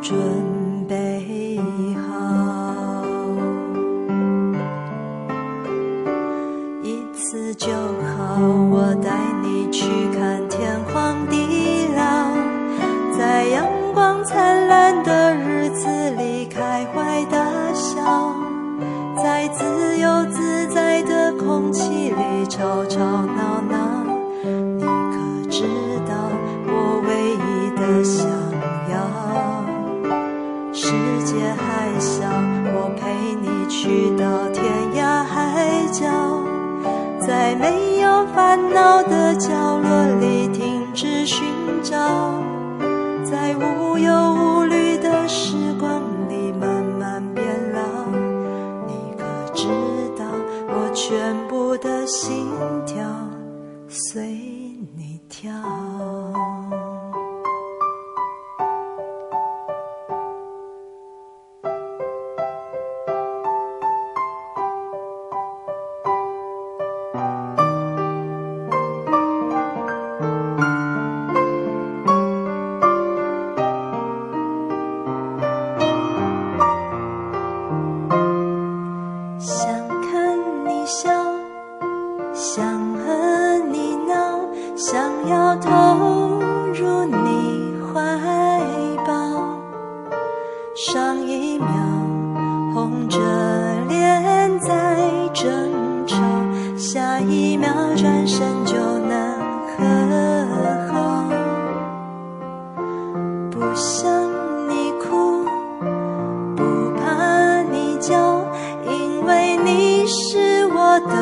准备好。一次就好我带你去看在没有烦恼的角落里停止寻找在无忧无笑想和你闹想要投入你怀抱。上一秒红着脸在争吵下一秒转身就能和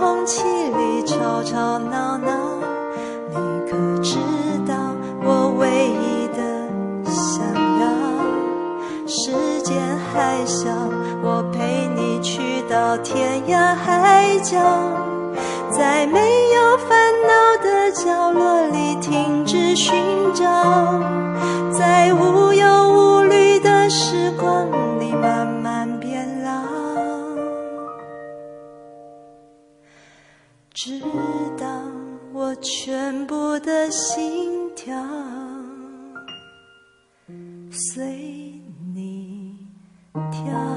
空气里吵吵闹闹，你可知道我唯一的想要？时间还小，我陪你去到天涯海角，在没有烦恼的角落里停止寻找。直到我全部的心跳随你跳。